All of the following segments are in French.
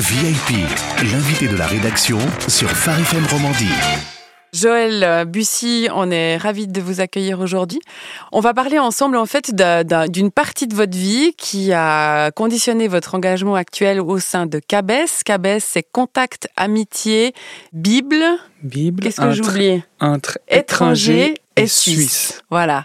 VIP, l'invité de la rédaction sur Phare FM Romandie. Joël Bussy, on est ravi de vous accueillir aujourd'hui. On va parler ensemble en fait d'une partie de votre vie qui a conditionné votre engagement actuel au sein de CABES. CABES, c'est Contact, Amitié, Bible. Bible. Qu'est-ce que j'oublie Entre étrangers et suisse. Voilà.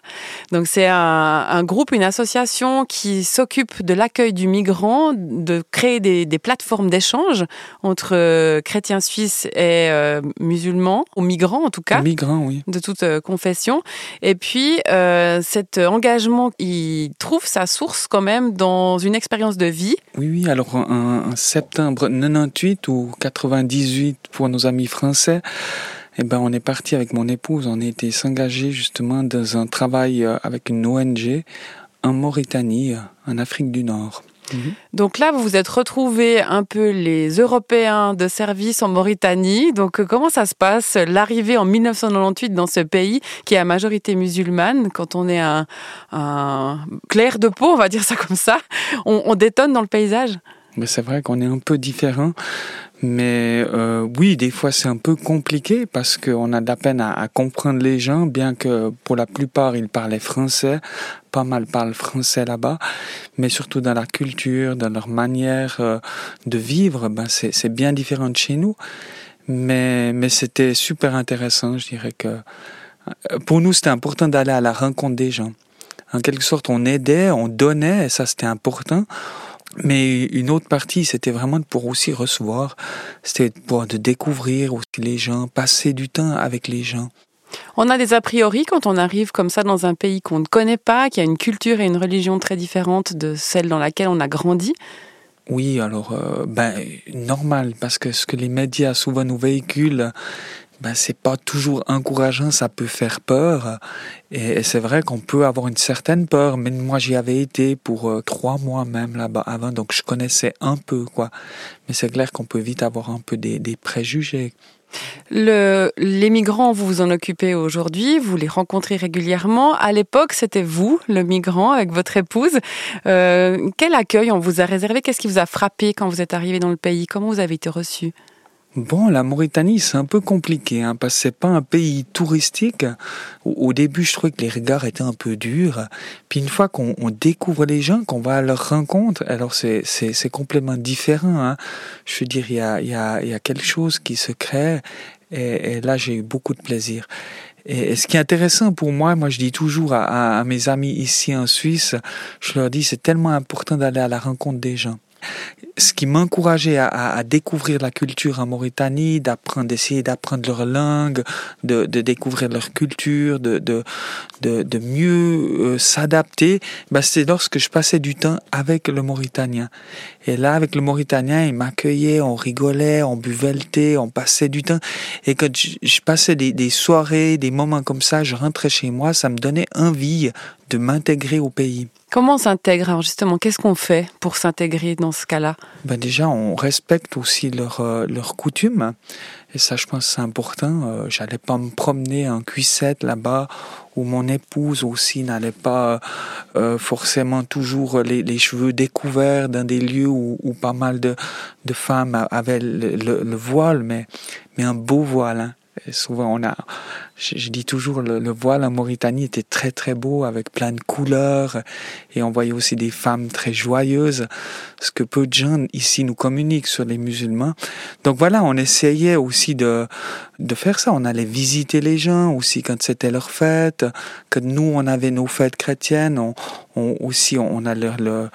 Donc c'est un, un, groupe, une association qui s'occupe de l'accueil du migrant, de créer des, des plateformes d'échange entre euh, chrétiens suisses et euh, musulmans, ou migrants en tout cas. Migrants, oui. De toute euh, confession. Et puis cet engagement, il trouve sa source quand même dans une expérience de vie. Oui, oui. Alors en, en septembre 98 ou 98 pour nos amis français, eh ben, on est parti avec mon épouse, on été s'engager justement dans un travail euh, avec une ONG en Mauritanie, en Afrique du Nord. Mhm. Donc là, vous vous êtes retrouvés un peu les Européens de service en Mauritanie. Donc euh, comment ça se passe, l'arrivée en 1998 dans ce pays qui est à majorité musulmane, quand on est un, clair de peau, on va dire ça comme ça, on détonne dans le paysage? Mais c'est vrai qu'on est un peu différent. Mais euh, oui, des fois c'est un peu compliqué parce qu'on a de la peine à, à, comprendre les gens, bien que pour la plupart ils parlaient français, pas mal parlent français là-bas, mais surtout dans la culture, dans leur manière euh, de vivre, ben c'est bien différent de chez nous. Mais, mais c'était super intéressant, je dirais que euh, pour nous c'était important d'aller à la rencontre des gens. En quelque sorte, on aidait, on donnait, et ça c'était important mais une autre partie, c'était vraiment pour aussi recevoir, c'était pour de découvrir aussi les gens, passer du temps avec les gens. On a des a priori quand on arrive comme ça dans un pays qu'on ne connaît pas, qui a une culture et une religion très différentes de celle dans laquelle on a grandi. Oui, alors, euh, ben, normal, parce que ce que les médias souvent nous véhiculent, ben, c'est pas toujours encourageant, ça peut faire peur. Et, c'est vrai qu'on peut avoir une certaine peur, mais moi j'y avais été pour euh, trois mois même là-bas avant, donc je connaissais un peu, quoi. Mais c'est clair qu'on peut vite avoir un peu des, des préjugés. Le, les migrants, vous vous en occupez aujourd'hui, vous les rencontrez régulièrement. À l'époque, c'était vous, le migrant, avec votre épouse. Euh, quel accueil on vous a réservé? Qu'est-ce qui vous a frappé quand vous êtes arrivé dans le pays? Comment vous avez été reçu Bon, la Mauritanie, c'est un peu compliqué, hein, parce que c'est pas un pays touristique. Au, début, je trouvais que les regards étaient un peu durs. Puis une fois qu'on découvre les gens, qu'on va à leur rencontre, alors c'est, c'est, c'est complètement différent. Hein. Je veux dire, il y a, y, a, y a quelque chose qui se crée, et, là, j'ai eu beaucoup de plaisir. Et, ce qui est intéressant pour moi, moi je dis toujours à mes amis ici en Suisse, je leur dis c'est tellement important d'aller à la rencontre des gens ce qui m'encourageait à, découvrir la culture en Mauritanie, d'apprendre, d'essayer d'apprendre leur langue, de, découvrir leur culture, de, mieux euh, s'adapter, ben c'est lorsque je passais du temps avec le Mauritanien. Et là, avec le Mauritanien, il m'accueillait, on rigolait, on buvait le thé, on passait du temps. Et quand je, je passais des, des soirées, des moments comme ça, je rentrais chez moi, ça me donnait envie de m'intégrer au pays. Comment on s'intègre Alors justement, qu'est-ce qu'on fait pour s'intégrer dans ce cas-là ben Déjà, on respecte aussi leurs euh, leur coutumes. Et ça, je pense, c'est important. Euh, J'allais pas me promener en cuissette là-bas, où mon épouse aussi n'allait pas euh, forcément toujours les, les, cheveux découverts dans des lieux où, où pas mal de, de femmes avaient le, le, le, voile, mais, mais un beau voile. Hein. Et souvent, on a, je, dis toujours, le, le, voile en Mauritanie était très très beau avec plein de couleurs et on voyait aussi des femmes très joyeuses, ce que peu de gens ici nous communiquent sur les musulmans. Donc voilà, on essayait aussi de, de faire ça. On allait visiter les gens aussi quand c'était leur fête, que nous on avait nos fêtes chrétiennes, on, aussi on allait leur,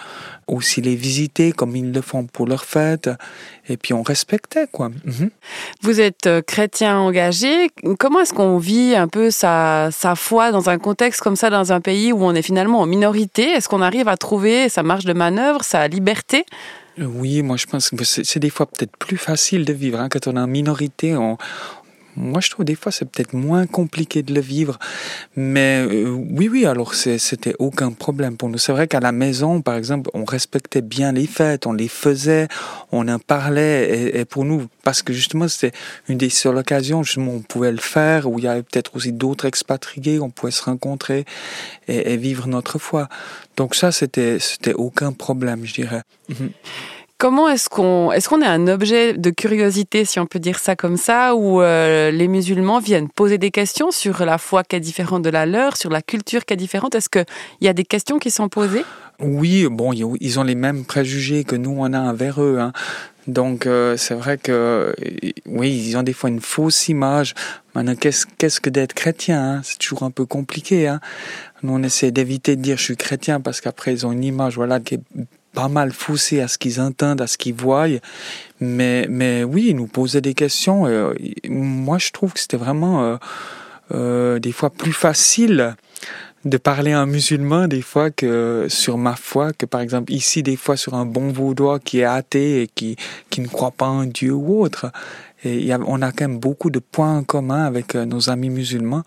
aussi les visiter comme ils le font pour leurs fêtes et puis on respectait quoi. Mmh. Vous êtes euh, chrétien engagé. Comment est-ce qu'on vit un peu sa, foi dans un contexte comme ça dans un pays où on est finalement en minorité Est-ce qu'on arrive à trouver sa marge de manœuvre, sa liberté? Oui, moi je pense que c'est des fois peut-être plus facile de vivre. Hein. Quand on est en minorité, moi, je trouve des fois c'est peut-être moins compliqué de le vivre. Mais euh, oui, oui, alors c'était aucun problème pour nous. C'est vrai qu'à la maison, par exemple, on respectait bien les fêtes, on les faisait, on en parlait. Et, pour nous, parce que justement, c'était une des seules occasions, justement, on pouvait le faire, où il y avait peut-être aussi d'autres expatriés, on pouvait se rencontrer et, vivre notre foi. Donc ça, c'était aucun problème, je dirais. Mmh. Comment est-ce qu'on est un objet de curiosité, si on peut dire ça comme ça, où euh, les musulmans viennent poser des questions sur la foi qui est différente de la leur, sur la culture qui est différente? Est-ce qu'il y a des questions qui sont posées? Oui, bon, ils ont les mêmes préjugés que nous on a envers eux. Hein. Donc euh, c'est vrai que oui, ils ont des fois une fausse image. Maintenant, qu'est-ce qu'est-ce que d'être chrétien hein? C'est toujours un peu compliqué. Hein nous, on essaie d'éviter de dire je suis chrétien parce qu'après ils ont une image voilà qui est pas mal foussé à ce qu'ils entendent, à ce qu'ils voient. Mais, mais oui, ils nous posaient des questions. Euh, moi, je trouve que c'était vraiment euh, euh, des fois plus facile de parler à un musulman des fois que sur ma foi, que par exemple ici des fois sur un bon vaudois qui est athée et qui, qui ne croit pas en Dieu ou autre. Et y a, on a quand même beaucoup de points en commun avec nos amis musulmans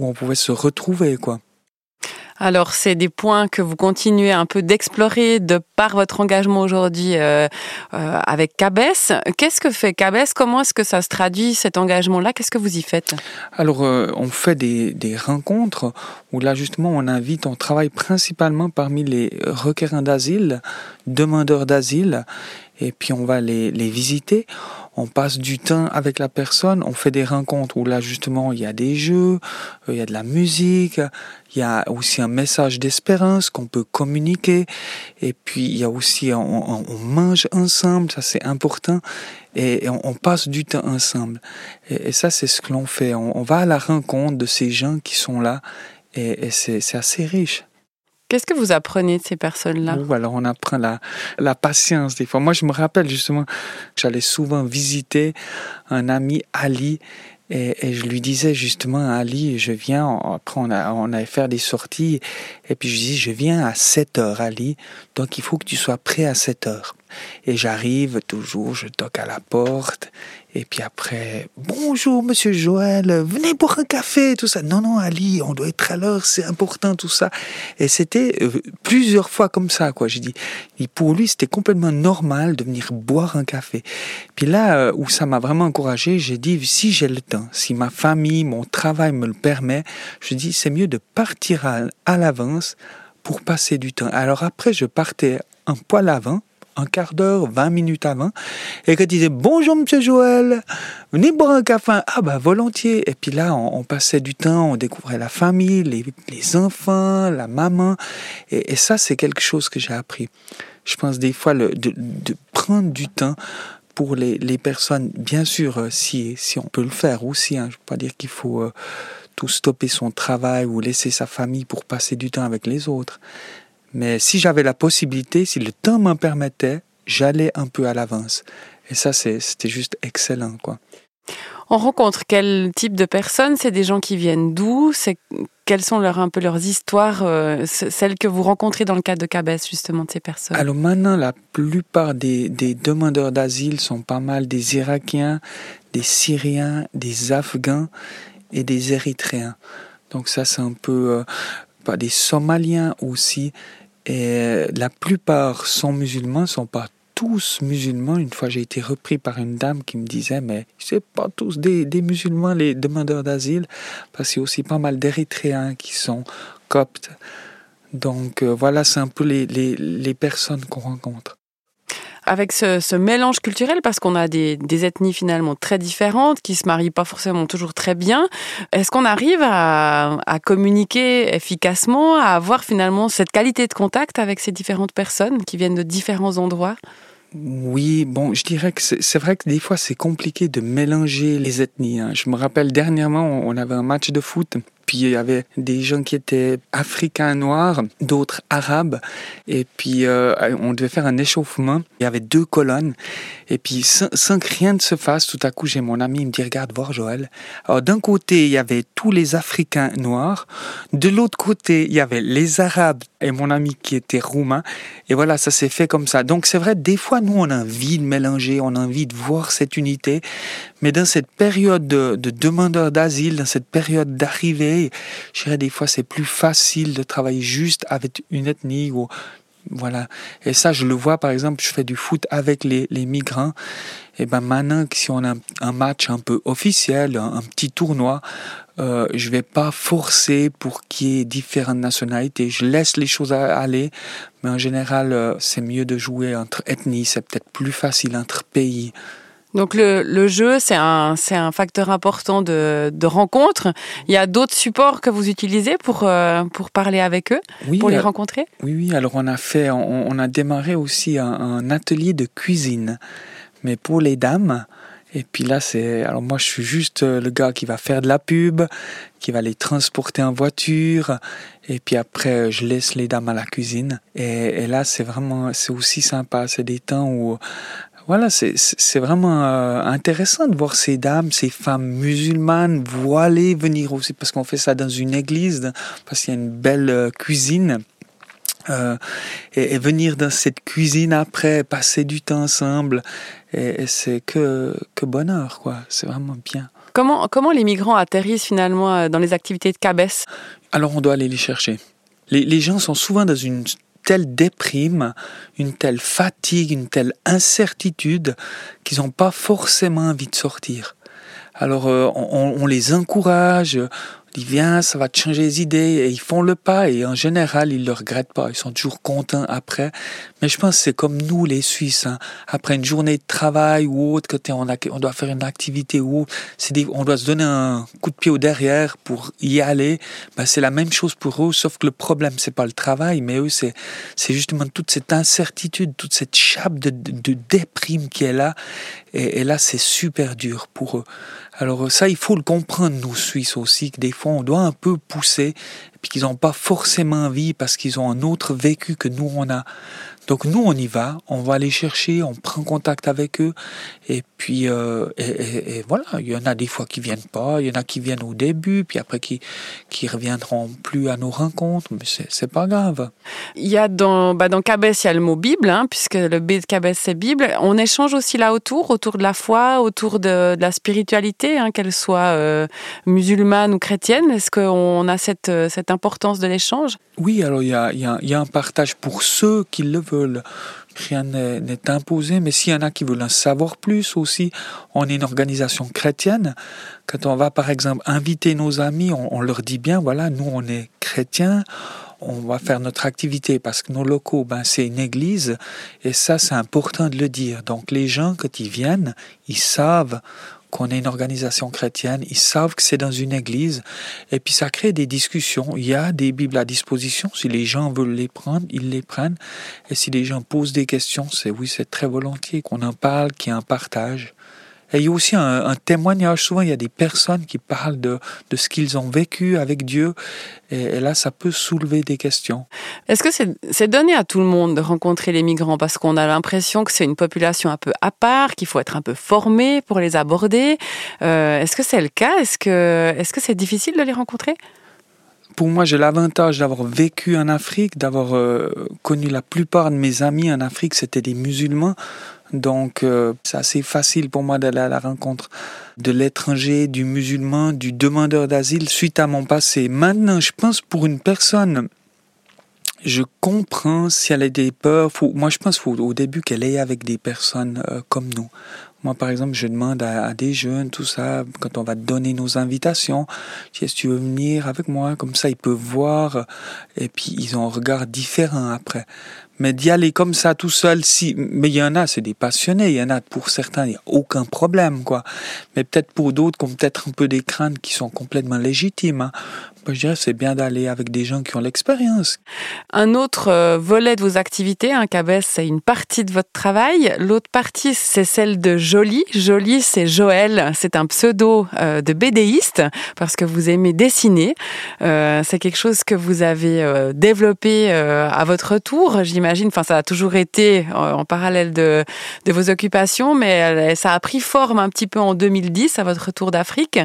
où on pouvait se retrouver, quoi. Alors, c'est des points que vous continuez un peu d'explorer de par votre engagement aujourd'hui euh, euh, avec Cabès. Qu'est-ce que fait Cabès Comment est-ce que ça se traduit cet engagement-là? Qu'est-ce que vous y faites? Alors, euh, on fait des, rencontres où là, justement, on invite, on travaille principalement parmi les requérants d'asile, demandeurs d'asile, et puis on va les visiter on passe du temps avec la personne, on fait des rencontres où là justement il y a des jeux, euh, il y a de la musique, il y a aussi un message d'espérance qu'on peut communiquer, et puis il y a aussi on, mange ensemble, ça c'est important, et, on, passe du temps ensemble. Et, ça c'est ce que l'on fait, on, va à la rencontre de ces gens qui sont là, et, et c'est assez riche. Qu'est-ce que vous apprenez de ces personnes-là? Alors on apprend la, patience des fois. Moi je me rappelle justement, j'allais souvent visiter un ami Ali et, je lui disais justement Ali, je viens, après on allait faire des sorties, et puis je dis, je viens à 7 heures Ali, donc il faut que tu sois prêt à 7 heures. Et j'arrive toujours, je toque à la porte, et puis après, bonjour monsieur Joël, venez boire un café, tout ça. Non, non, Ali, on doit être à l'heure, c'est important, tout ça. Et c'était euh, plusieurs fois comme ça, quoi. J'ai dit, et pour lui, c'était complètement normal de venir boire un café. Puis là, euh, où ça m'a vraiment encouragé, j'ai dit, si j'ai le temps, si ma famille, mon travail me le permet, je dis, c'est mieux de partir à, à l'avance pour passer du temps. Alors après, je partais un poil avant, un quart d'heure, 20 minutes avant, et qu'elle disait bonjour monsieur Joël, venez boire un café. Ah bah volontiers. Et puis là, on, passait du temps, on découvrait la famille, les, les enfants, la maman. Et, ça, c'est quelque chose que j'ai appris. Je pense des fois de, de, prendre du temps pour les, les, personnes, bien sûr, euh, si, si on peut le faire aussi. Hein, je ne veux pas dire qu'il faut euh, tout stopper son travail ou laisser sa famille pour passer du temps avec les autres. Mais si j'avais la possibilité, si le temps m'en permettait, j'allais un peu à l'avance. Et ça, c'était juste excellent, quoi. On rencontre quel type de personnes? C'est des gens qui viennent d'où? C'est quelles sont leur, un peu leurs histoires, euh, celles que vous rencontrez dans le cadre de Cabès, justement, de ces personnes? Alors maintenant, la plupart des, des demandeurs d'asile sont pas mal des Irakiens, des Syriens, des Afghans et des Érythréens. Donc ça, c'est un peu... Euh, pas des Somaliens aussi. Et la plupart sont musulmans, sont pas tous musulmans. Une fois, j'ai été repris par une dame qui me disait, mais c'est pas tous des, des, musulmans, les demandeurs d'asile, parce qu'il y a aussi pas mal d'Érythréens qui sont coptes. Donc euh, voilà, c'est un peu les, les, les personnes qu'on rencontre avec ce, mélange culturel, parce qu'on a des, ethnies finalement très différentes, qui se marient pas forcément toujours très bien, est-ce qu'on arrive à, communiquer efficacement, à avoir finalement cette qualité de contact avec ces différentes personnes qui viennent de différents endroits? Oui, bon, je dirais que c'est vrai que des fois c'est compliqué de mélanger les ethnies. Hein. Je me rappelle dernièrement, on avait un match de foot puis il y avait des gens qui étaient africains noirs, d'autres arabes. Et puis euh, on devait faire un échauffement. Il y avait deux colonnes. Et puis sans, que rien ne se fasse, tout à coup j'ai mon ami, il me dit regarde voir Joël. Alors d'un côté il y avait tous les Africains noirs, de l'autre côté il y avait les Arabes et mon ami qui était roumain. Et voilà, ça s'est fait comme ça. Donc c'est vrai, des fois nous on a envie de mélanger, on a envie de voir cette unité, mais dans cette période de, de demandeurs d'asile, dans cette période d'arrivée je dirais des fois c'est plus facile de travailler juste avec une ethnie ou Voilà. Et ça, je le vois, par exemple, je fais du foot avec les, les migrants. Et ben maintenant, si on a un match un peu officiel, un, petit tournoi, euh, je vais pas forcer pour qu'il y ait différentes nationalités. Je laisse les choses aller, mais en général, euh, c'est mieux de jouer entre ethnies. C'est peut-être plus facile entre pays. Donc le, le jeu, c'est un, c'est un facteur important de, de rencontre. Il y a d'autres supports que vous utilisez pour, euh, pour parler avec eux, pour les rencontrer? Oui, oui. Alors on a fait, on, on a démarré aussi un, un, atelier de cuisine, mais pour les dames. Et puis là, c'est, alors moi, je suis juste euh, le gars qui va faire de la pub, qui va les transporter en voiture. Et puis après, je laisse les dames à la cuisine. Et, et là, c'est vraiment, c'est aussi sympa. C'est des temps où voilà, c'est vraiment euh, intéressant de voir ces dames, ces femmes musulmanes voilées venir aussi, parce qu'on fait ça dans une église, parce qu'il y a une belle euh, cuisine. Euh, et, venir dans cette cuisine après, passer du temps ensemble, et, c'est que, que bonheur, quoi. C'est vraiment bien. Comment, comment les migrants atterrissent finalement dans les activités de Cabès Alors on doit aller les chercher. Les, les gens sont souvent dans une telle déprime, une telle fatigue, une telle incertitude qu'ils n'ont pas forcément envie de sortir. Alors euh, on, on, les encourage, ils viennent, ça va te changer les idées, et ils font le pas, et en général, ils le regrettent pas, ils sont toujours contents après. Mais je pense que c'est comme nous, les Suisses, hein. après une journée de travail ou autre, que on, a, on doit faire une activité ou c'est on doit se donner un coup de pied au derrière pour y aller. Ben, c'est la même chose pour eux, sauf que le problème, c'est pas le travail, mais eux, c'est, c'est justement toute cette incertitude, toute cette chape de, de, déprime qui est là, et là, c'est super dur pour eux. Alors ça, il faut le comprendre, nous Suisses aussi, que des fois, on doit un peu pousser, puis qu'ils n'ont pas forcément envie parce qu'ils ont un autre vécu que nous, on a. Donc nous, on y va, on va les chercher, on prend contact avec eux, et puis euh, et, et, voilà, il y en a des fois qui viennent pas, il y en a qui viennent au début, puis après qui qui reviendront plus à nos rencontres, mais c'est c'est pas grave. Il y a dans bah dans Cabès, il y a le mot Bible, hein, puisque le B de Cabès c'est Bible. On échange aussi là autour, autour de la foi, autour de, de la spiritualité, hein, qu'elle soit euh, musulmane ou chrétienne. Est-ce qu'on a cette cette importance de l'échange? Oui, alors il y a il y a, il y a un partage pour ceux qui le veulent Rien n'est imposé, mais s'il y en a qui veulent en savoir plus aussi, on est une organisation chrétienne. Quand on va par exemple inviter nos amis, on, leur dit bien, voilà, nous on est chrétiens, on va faire notre activité parce que nos locaux, ben, c'est une église et ça, c'est important de le dire. Donc, les gens, quand ils viennent, ils savent qu'on est une organisation chrétienne, ils savent que c'est dans une église, et puis ça crée des discussions. Il y a des Bibles à disposition, si les gens veulent les prendre, ils les prennent, et si les gens posent des questions, c'est oui, c'est très volontiers qu'on en parle, qu'il y ait un partage. Et il y a aussi un, témoignage. Souvent, il y a des personnes qui parlent de, de ce qu'ils ont vécu avec Dieu. Et, là, ça peut soulever des questions. Est-ce que c'est donné à tout le monde de rencontrer les migrants? Parce qu'on a l'impression que c'est une population un peu à part, qu'il faut être un peu formé pour les aborder. Euh, est-ce que c'est le cas? Est-ce que c'est -ce c'est difficile de les rencontrer? Pour moi, j'ai l'avantage d'avoir vécu en Afrique, d'avoir euh, connu la plupart de mes amis en Afrique, c'était des musulmans. Donc, euh, c'est assez facile pour moi d'aller à la rencontre de l'étranger, du musulman, du demandeur d'asile suite à mon passé. Maintenant, je pense pour une personne, je comprends si elle a des peurs. moi, je pense faut, au début qu'elle est avec des personnes euh, comme nous. Moi, par exemple, je demande à, des jeunes, tout ça, quand on va donner nos invitations, si tu veux venir avec moi, comme ça, ils peuvent voir, et puis ils ont un regard différent après. Mais d'y aller comme ça tout seul, si, mais il y en a, c'est des passionnés, il y en a pour certains, il n'y a aucun problème, quoi. Mais peut-être pour d'autres, qui ont peut-être un peu des craintes qui sont complètement légitimes. Hein. Je dirais c'est bien d'aller avec des gens qui ont l'expérience. Un autre euh, volet de vos activités, un hein, c'est une partie de votre travail. L'autre partie, c'est celle de Jolie. Jolie, c'est Joël. C'est un pseudo euh, de bédéiste parce que vous aimez dessiner. Euh, c'est quelque chose que vous avez développé à votre tour, j'imagine. Enfin, ça a toujours été en parallèle de, de vos occupations, mais ça a pris forme un petit peu en 2010 à votre retour d'Afrique.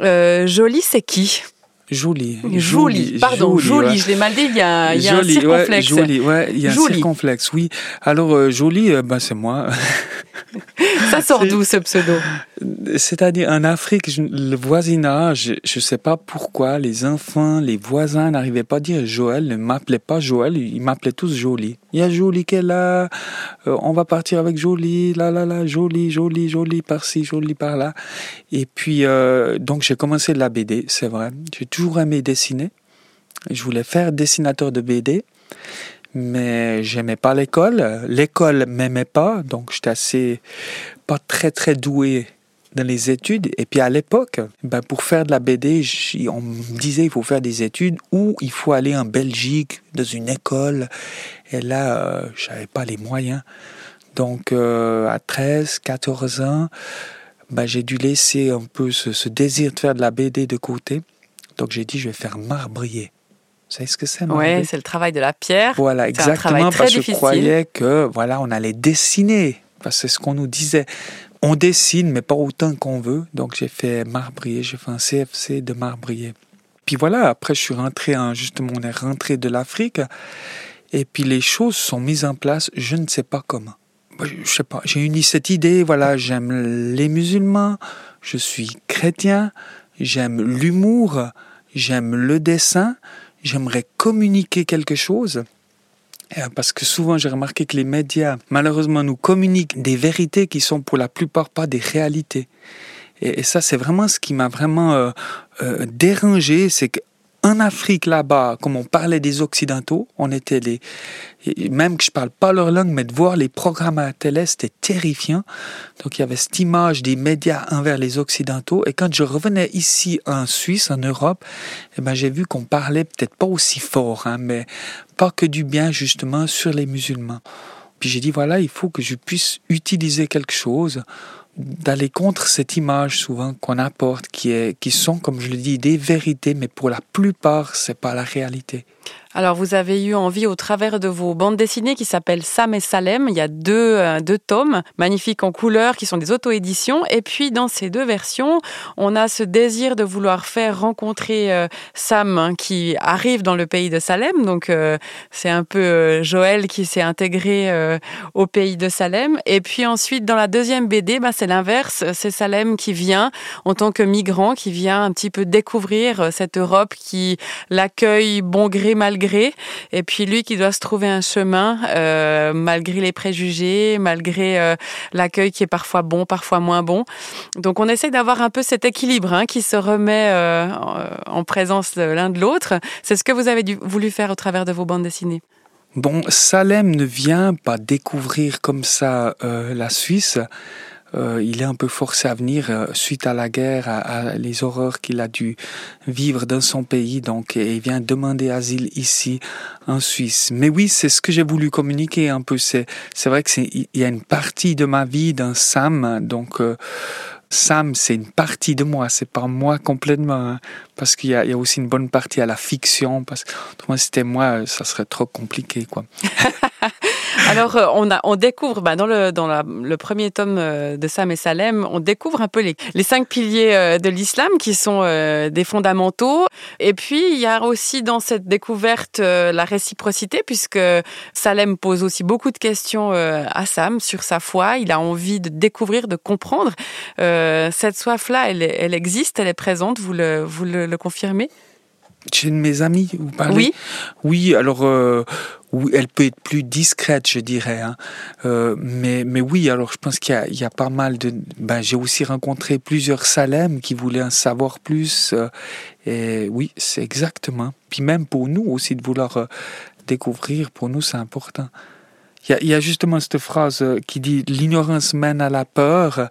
Jolie, c'est qui? Jolie. Jolie, pardon, jolie, je l'ai mal dit, il y a, il y a un circonflexe. Ouais, jolie, ouais, il y a un circonflexe, oui. Alors, euh, jolie, euh, ben, c'est moi. Ça sort d'où ce pseudo? C'est-à-dire en Afrique, le voisinage, je ne sais pas pourquoi les enfants, les voisins n'arrivaient pas à dire Joël, ne m'appelaient pas Joël, ils m'appelaient tous Jolie. Il y a Jolie qui est là, euh, on va partir avec Jolie, là là là, Jolie, Jolie, Jolie par-ci, Jolie par-là. Et puis euh, donc j'ai commencé la BD, c'est vrai. J'ai toujours aimé dessiner. Je voulais faire dessinateur de BD mais j'aimais pas l'école. L'école m'aimait pas, donc j'étais assez pas très très doué dans les études. Et puis à l'époque, ben pour faire de la BD, on me disait il faut faire des études ou il faut aller en Belgique dans une école. Et là, euh, j'avais pas les moyens. Donc euh, à 13, 14 ans, ben, j'ai dû laisser un peu ce, ce, désir de faire de la BD de côté. Donc j'ai dit je vais faire marbrier. Vous savez ce que c'est Oui, c'est le travail de la pierre. Voilà, exactement, parce que je croyais que voilà, on allait dessiner, parce que c'est ce qu'on nous disait. On dessine, mais pas autant qu'on veut. Donc j'ai fait marbrier, j'ai fait un CFC de marbrier. Puis voilà, après je suis rentré, en, justement, on est rentré de l'Afrique, et puis les choses sont mises en place, je ne sais pas comment. Je sais pas, j'ai eu cette idée, voilà, j'aime les musulmans, je suis chrétien, j'aime l'humour, j'aime le dessin, j'aimerais communiquer quelque chose. Euh, parce que souvent, j'ai remarqué que les médias, malheureusement, nous communiquent des vérités qui sont pour la plupart pas des réalités. Et, ça, c'est vraiment ce qui m'a vraiment euh, euh, dérangé, c'est que en Afrique là-bas, comme on parlait des Occidentaux, on était les, même que je parle pas leur langue, mais de voir les programmes à la télé, c'était terrifiant. Donc il y avait cette image des médias envers les Occidentaux. Et quand je revenais ici en Suisse, en Europe, eh ben j'ai vu qu'on parlait peut-être pas aussi fort, hein, mais pas que du bien justement sur les musulmans. Puis j'ai dit voilà, il faut que je puisse utiliser quelque chose d'aller contre cette image souvent qu'on apporte, qui, est, qui sont, comme je le dis, des vérités, mais pour la plupart, c'est pas la réalité. Alors, vous avez eu envie, au travers de vos bandes dessinées qui s'appellent Sam et Salem, il y a deux, euh, deux tomes magnifiques en couleur qui sont des auto-éditions. Et puis, dans ces deux versions, on a ce désir de vouloir faire rencontrer euh, Sam hein, qui arrive dans le pays de Salem. Donc, euh, c'est un peu Joël qui s'est intégré au pays de Salem. Et puis ensuite, dans la deuxième BD, bah, c'est l'inverse. C'est Salem qui vient en tant que migrant, qui vient un petit peu découvrir cette Europe qui l'accueille bon gré, mal gré et puis lui qui doit se trouver un chemin euh, malgré les préjugés, malgré euh, l'accueil qui est parfois bon, parfois moins bon. Donc on essaie d'avoir un peu cet équilibre hein, qui se remet euh, en présence l'un de l'autre. C'est ce que vous avez voulu faire au travers de vos bandes dessinées. Bon, Salem ne vient pas découvrir comme ça la Suisse. Euh, il est un peu forcé à venir euh, suite à la guerre, à, les horreurs qu'il a dû vivre dans son pays. Donc, il vient demander asile ici en Suisse. Mais oui, c'est ce que j'ai voulu communiquer un peu. C'est, c'est vrai que c'est, il y a une partie de ma vie dans Sam. Donc, euh, Sam, c'est une partie de moi, c'est pas moi complètement, hein. parce qu'il y, y, a aussi une bonne partie à la fiction, parce que autrement c'était moi, ça serait trop compliqué, quoi. Alors, euh, on, a, on découvre, bah, dans, le, dans le premier tome euh, de Sam et Salem, on découvre un peu les, cinq piliers euh, de l'islam qui sont des fondamentaux. Et puis, il y a aussi dans cette découverte la réciprocité, puisque Salem pose aussi beaucoup de questions à Sam sur sa foi. Il a envie de découvrir, de comprendre. cette soif-là, elle, elle existe, elle est présente, vous le, vous le, le confirmez? Chez mes amis, vous parlez Oui. Oui, alors euh, oui, elle peut être plus discrète, je dirais. Hein. Euh, mais, mais oui, alors je pense qu'il y, y, a pas mal de. Ben, j'ai aussi rencontré plusieurs Salem qui voulaient en savoir plus. Euh, et oui, c'est exactement. Puis même pour nous aussi de vouloir découvrir, pour nous c'est important. Il y, a, il y, a, justement cette phrase qui dit l'ignorance mène à la peur,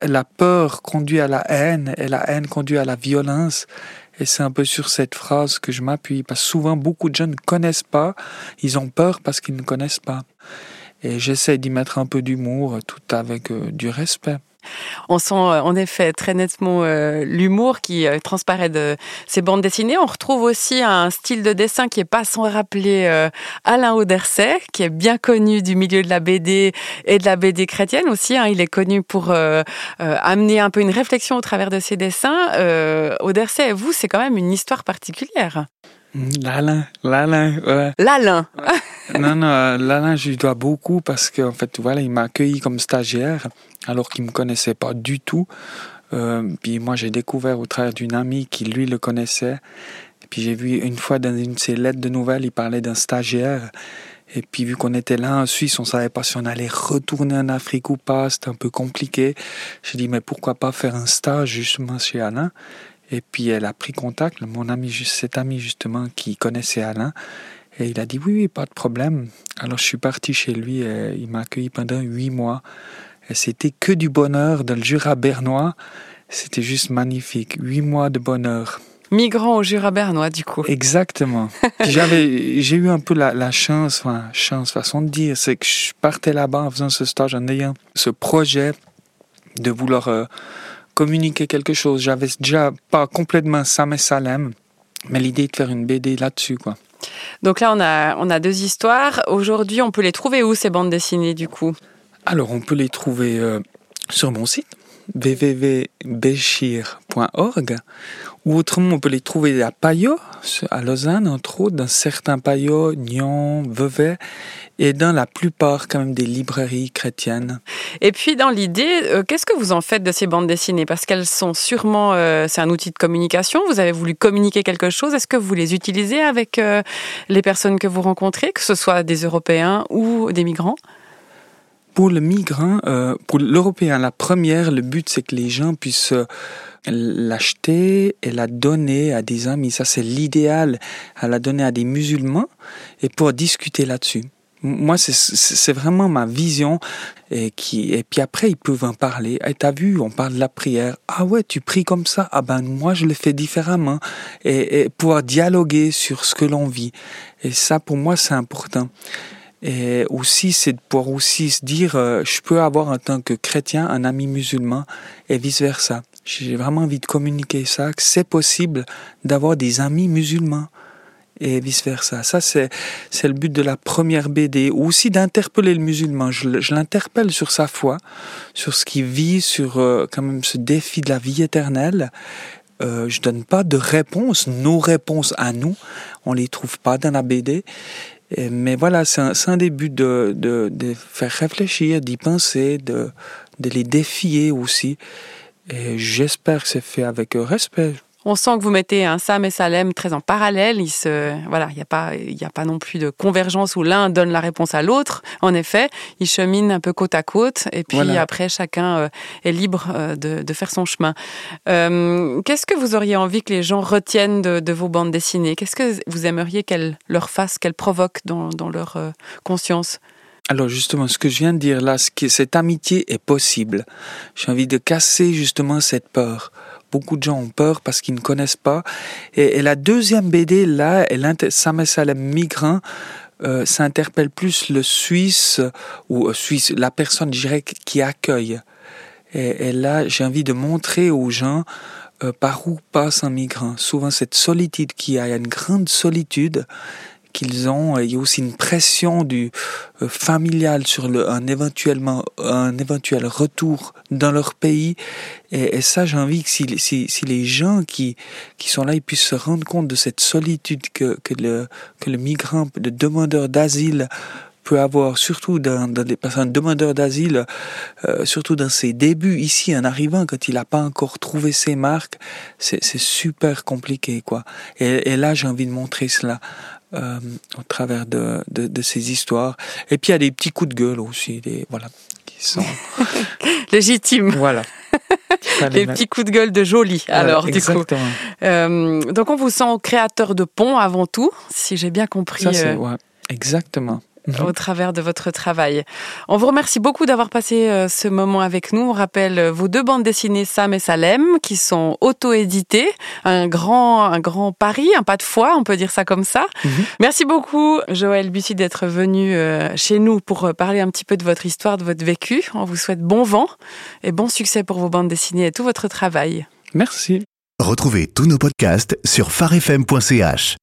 la peur conduit à la haine et la haine conduit à la violence. Et c'est un peu sur cette phrase que je m'appuie, parce que souvent beaucoup de gens ne connaissent pas, ils ont peur parce qu'ils ne connaissent pas. Et j'essaie d'y mettre un peu d'humour, tout avec euh, du respect. On sent euh, en effet très nettement euh, l'humour qui euh, transparaît de ces bandes dessinées. On retrouve aussi un style de dessin qui est pas sans rappeler Alain Auderset, qui est bien connu du milieu de la BD et de la BD chrétienne aussi. Hein. Il est connu pour amener un peu une réflexion au travers de ses dessins. Auderset, vous, c'est quand même une histoire particulière. L'Alain, l'Alain, ouais. L'Alain. non, non, l'Alain, je lui dois beaucoup parce qu'en fait, voilà, il m'a accueilli comme stagiaire alors qu'il me connaissait pas du tout. Euh, puis moi, j'ai découvert au travers d'une amie qui, lui, le connaissait. Puis j'ai vu une fois dans une de ses lettres de nouvelles, il parlait d'un stagiaire. Et puis vu qu'on était là en Suisse, on savait pas si on allait retourner en Afrique ou pas, c'était un peu compliqué. J'ai dit mais pourquoi pas faire un stage justement chez Alain? Et puis elle a pris contact, mon ami, cet ami justement qui connaissait Alain. Et il a dit oui, oui, pas de problème. Alors je suis parti chez lui et il m'a accueilli pendant huit mois. C'était que du bonheur dans le Jura bernois. C'était juste magnifique. Huit mois de bonheur. Migrant au Jura bernois, du coup. Exactement. J'avais, j'ai eu un peu la, la, chance, enfin, chance, façon de dire, c'est que je partais là-bas en faisant ce stage, en ayant ce projet de vouloir euh, communiquer quelque chose. J'avais déjà pas complètement Sam et Salem, mais l'idée de faire une BD là-dessus, quoi. Donc là, on a, on a deux histoires. Aujourd'hui, on peut les trouver où, ces bandes dessinées, du coup? Alors, on peut les trouver euh, sur mon site www.béchir.org ou autrement on peut les trouver à Payot, à Lausanne entre autres, dans certains Payot, Nyon, Vevey et dans la plupart quand même des librairies chrétiennes. Et puis dans l'idée, euh, qu'est-ce que vous en faites de ces bandes dessinées? Parce qu'elles sont sûrement, euh, c'est un outil de communication, vous avez voulu communiquer quelque chose, est-ce que vous les utilisez avec les personnes que vous rencontrez, que ce soit des Européens ou des migrants? Pour le migrant, euh, pour l'Européen, la première, le but c'est que les gens puissent euh, l'acheter et la donner à des amis. Ça c'est l'idéal, à la donner à des musulmans et pour discuter là-dessus. Moi, c'est vraiment ma vision. Et, qui, et puis après, ils peuvent en parler. Et t'as vu, on parle de la prière. Ah ouais, tu pries comme ça? Ah ben, moi, je le fais différemment. Et, et pouvoir dialoguer sur ce que l'on vit. Et ça, pour moi, c'est important. Et aussi, c'est de pouvoir aussi se dire, euh, je peux avoir en tant que chrétien un ami musulman et vice-versa. J'ai vraiment envie de communiquer ça, que c'est possible d'avoir des amis musulmans et vice-versa. Ça, c'est, c'est le but de la première BD. Ou aussi d'interpeller le musulman. Je, je l'interpelle sur sa foi, sur ce qu'il vit, sur euh, quand même ce défi de la vie éternelle. Euh, je donne pas de réponse, nos réponses à nous, on les trouve pas dans la BD mais voilà, c'est un, un, des buts de, de, de faire réfléchir, d'y penser, de, de les défier aussi. Et j'espère que c'est fait avec respect. On sent que vous mettez un Sam et Salem très en parallèle. Il se, voilà, il n'y a pas, il a pas non plus de convergence où l'un donne la réponse à l'autre. En effet, ils cheminent un peu côte à côte, et puis après chacun euh, est libre euh, de, de, faire son chemin. Euh, Qu'est-ce que vous auriez envie que les gens retiennent de, de vos bandes dessinées? Qu'est-ce que vous aimeriez qu'elles leur fassent, qu'elles provoquent dans, dans leur conscience? Alors justement, ce que je viens de dire là, cette amitié est possible. J'ai envie de casser justement cette peur. Beaucoup de gens ont peur parce qu'ils ne connaissent pas. Et, la deuxième BD, là, elle, Salem migrant, euh, ça interpelle plus le Suisse, ou euh, Suisse, la personne, je dirais, qui accueille. Et, là, j'ai envie de montrer aux gens euh, par où passe un migrant. Souvent, cette solitude qui a une grande solitude qu'ils ont. Il y a aussi une pression du euh, familial sur un éventuellement un éventuel retour dans leur pays. Et, ça, j'ai envie que si, si, si, les gens qui qui sont là, ils puissent se rendre compte de cette solitude que que le que le migrant, le demandeur d'asile peut avoir, surtout dans, dans des personnes demandeurs d'asile, euh, surtout dans ses débuts ici en arrivant, quand il n'a pas encore trouvé ses marques, c'est super compliqué quoi. Et là, j'ai envie de montrer cela euh, au travers de, de, de, ces histoires. Et puis il y a des petits coups de gueule aussi, des, voilà, qui sont légitimes. Voilà. les petits coups de gueule de jolie, alors, exactement. du coup. Euh, donc, on vous sent créateur de pont avant tout, si j'ai bien compris. Ça, c'est, euh... ouais, exactement. Mhm. au travers de votre travail. On vous remercie beaucoup d'avoir passé euh, ce moment avec nous. On rappelle euh, vos deux bandes dessinées Sam et Salem qui sont auto-éditées. Un grand, un grand pari, un pas de foi, on peut dire ça comme ça. Mhm. Merci beaucoup Joël Bussy d'être venu euh, chez nous pour parler un petit peu de votre histoire, de votre vécu. On vous souhaite bon vent et bon succès pour vos bandes dessinées et tout votre travail. Merci. Retrouvez tous nos podcasts sur farfm.ch.